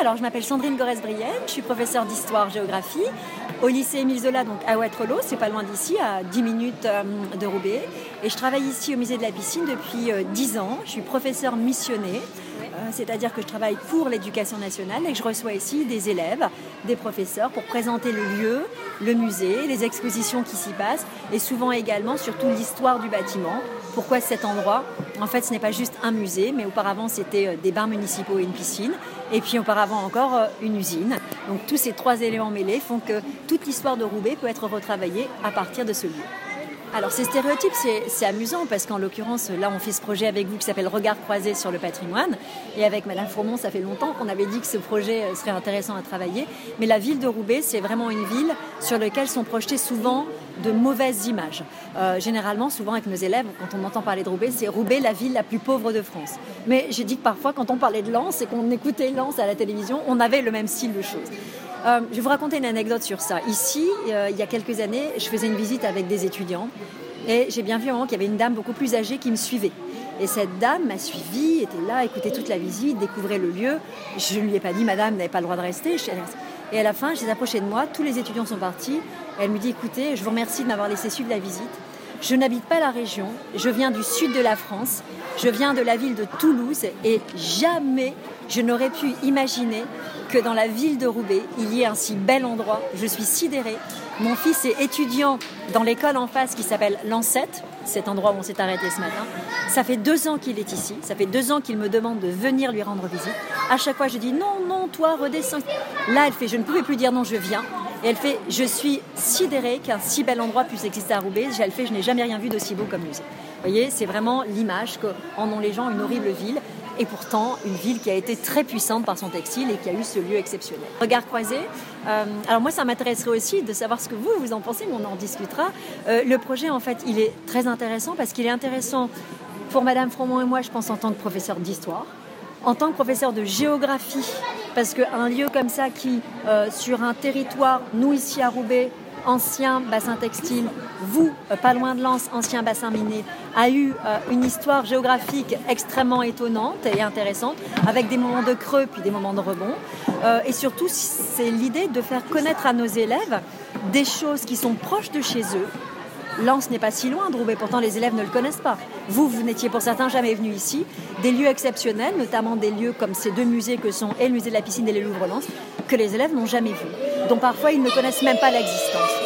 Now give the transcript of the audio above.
Alors, je m'appelle Sandrine Gorès-Brienne, je suis professeure d'histoire-géographie au lycée Émile Zola, donc à Ouattrelo, c'est pas loin d'ici, à 10 minutes euh, de Roubaix. Et je travaille ici au musée de la piscine depuis 10 euh, ans. Je suis professeure missionnée, c'est-à-dire que je travaille pour l'éducation nationale et que je reçois ici des élèves, des professeurs pour présenter le lieu, le musée, les expositions qui s'y passent et souvent également surtout l'histoire du bâtiment. Pourquoi cet endroit? En fait, ce n'est pas juste un musée, mais auparavant c'était des bains municipaux et une piscine et puis auparavant encore euh, une usine. Donc tous ces trois éléments mêlés font que toute l'histoire de Roubaix peut être retravaillée à partir de ce lieu. Alors ces stéréotypes, c'est amusant parce qu'en l'occurrence, là, on fait ce projet avec vous qui s'appelle Regard croisé sur le patrimoine. Et avec Madame Fourmont, ça fait longtemps qu'on avait dit que ce projet euh, serait intéressant à travailler. Mais la ville de Roubaix, c'est vraiment une ville sur laquelle sont projetées souvent de mauvaises images. Euh, généralement, souvent avec nos élèves, quand on entend parler de Roubaix, c'est Roubaix la ville la plus pauvre de France. Mais j'ai dit que parfois, quand on parlait de Lens et qu'on écoutait Lens à la télévision, on avait le même style de choses. Euh, je vais vous raconter une anecdote sur ça. Ici, euh, il y a quelques années, je faisais une visite avec des étudiants et j'ai bien vu qu'il y avait une dame beaucoup plus âgée qui me suivait. Et cette dame m'a suivi, était là, écoutait toute la visite, découvrait le lieu. Je ne lui ai pas dit, madame, n'avez pas le droit de rester. Et à la fin, je les approchée de moi, tous les étudiants sont partis. Elle me dit, écoutez, je vous remercie de m'avoir laissé suivre la visite. Je n'habite pas la région, je viens du sud de la France, je viens de la ville de Toulouse et jamais je n'aurais pu imaginer que dans la ville de Roubaix, il y ait un si bel endroit. Je suis sidérée. Mon fils est étudiant dans l'école en face qui s'appelle l'Ancette, cet endroit où on s'est arrêté ce matin. Ça fait deux ans qu'il est ici. Ça fait deux ans qu'il me demande de venir lui rendre visite. À chaque fois, je dis non, non, toi, redescends. Là, elle fait je ne pouvais plus dire non, je viens. Et elle fait Je suis sidérée qu'un si bel endroit puisse exister à Roubaix. Elle fait Je n'ai jamais rien vu d'aussi beau comme musée. Vous voyez, c'est vraiment l'image qu'en ont les gens, une horrible ville. Et pourtant, une ville qui a été très puissante par son textile et qui a eu ce exceptionnel. Regard croisé. Euh, alors moi, ça m'intéresserait aussi de savoir ce que vous, vous en pensez, mais on en discutera. Euh, le projet, en fait, il est très intéressant parce qu'il est intéressant pour Madame Fromont et moi, je pense, en tant que professeur d'histoire en tant que professeur de géographie, parce qu'un lieu comme ça qui, euh, sur un territoire, nous ici à Roubaix, ancien bassin textile, vous, euh, pas loin de Lens, ancien bassin minier, a eu euh, une histoire géographique extrêmement étonnante et intéressante, avec des moments de creux puis des moments de rebond. et surtout, c'est l'idée de faire connaître à nos élèves des choses qui sont proches de chez eux, Lens n'est pas si loin Roubaix, pourtant les élèves ne le connaissent pas. Vous, vous n'étiez pour certains jamais venus ici. Des lieux exceptionnels, notamment des lieux comme ces deux musées que sont et le musée de la piscine et les Louvre-Lens, que les élèves n'ont jamais vus. Donc parfois ils ne connaissent même pas l'existence.